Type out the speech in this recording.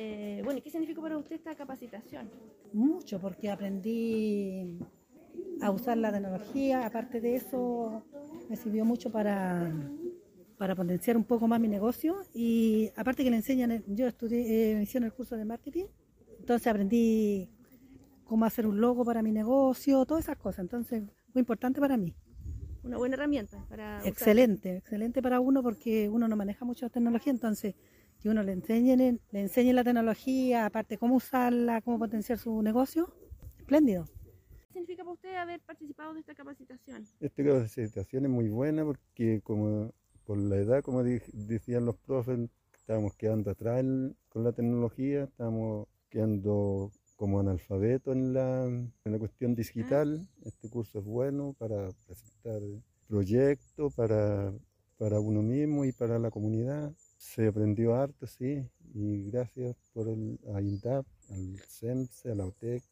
Eh, bueno, ¿y qué significó para usted esta capacitación? Mucho, porque aprendí a usar la tecnología. Aparte de eso, me sirvió mucho para, para potenciar un poco más mi negocio. Y aparte que le enseñan, yo estudié, eh, hice el curso de marketing, entonces aprendí cómo hacer un logo para mi negocio, todas esas cosas. Entonces, muy importante para mí. Una buena herramienta para... usar. Excelente, excelente para uno porque uno no maneja mucho tecnología, entonces que uno le enseñe, le enseñe la tecnología, aparte cómo usarla, cómo potenciar su negocio, espléndido. ¿Qué significa para usted haber participado de esta capacitación? Esta capacitación es muy buena porque como por la edad, como decían los profes, estábamos quedando atrás con la tecnología, estamos quedando como analfabetos en la, en la cuestión digital. Este curso es bueno para presentar proyectos para, para uno mismo y para la comunidad. Se aprendió harto, sí, y gracias por el, a INDAP, al CENSE, a la OTEC,